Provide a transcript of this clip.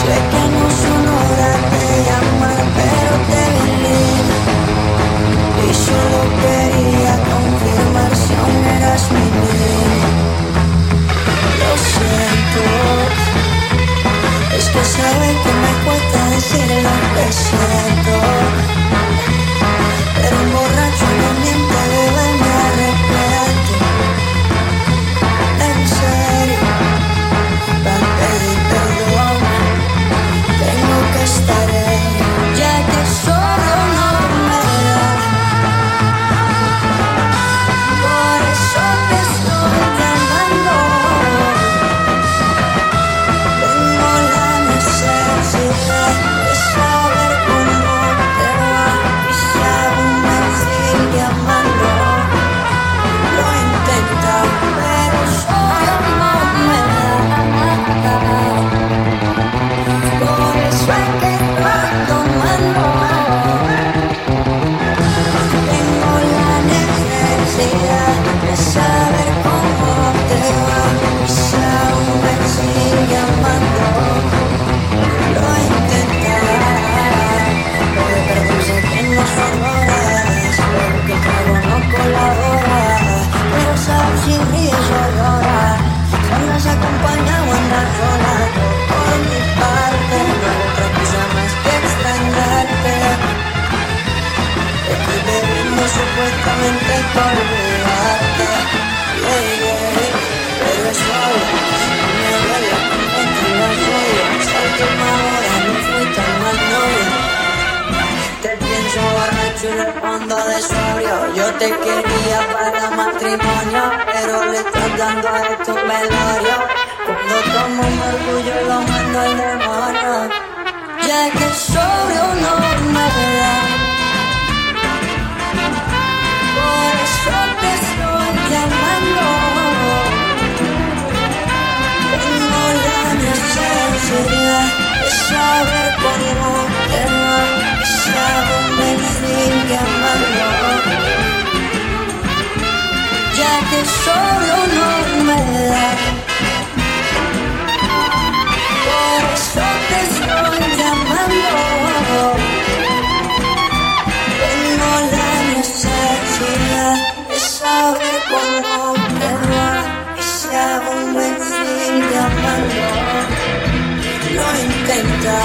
Sé que no suena para te llamar, pero te venía y solo quería confirmar si aún eras mi niña. Lo siento, es que saber que me cuesta decir lo deseado. De sobrio yo te quería para matrimonio, pero le estás dando a tu velorio. Cuando tomo un orgullo lo mando al demonio, ya que que solo no me da. Por eso te estoy llamando. Tengo la necesidad de saber cómo te va y si aún me sigue amando. Lo intenta,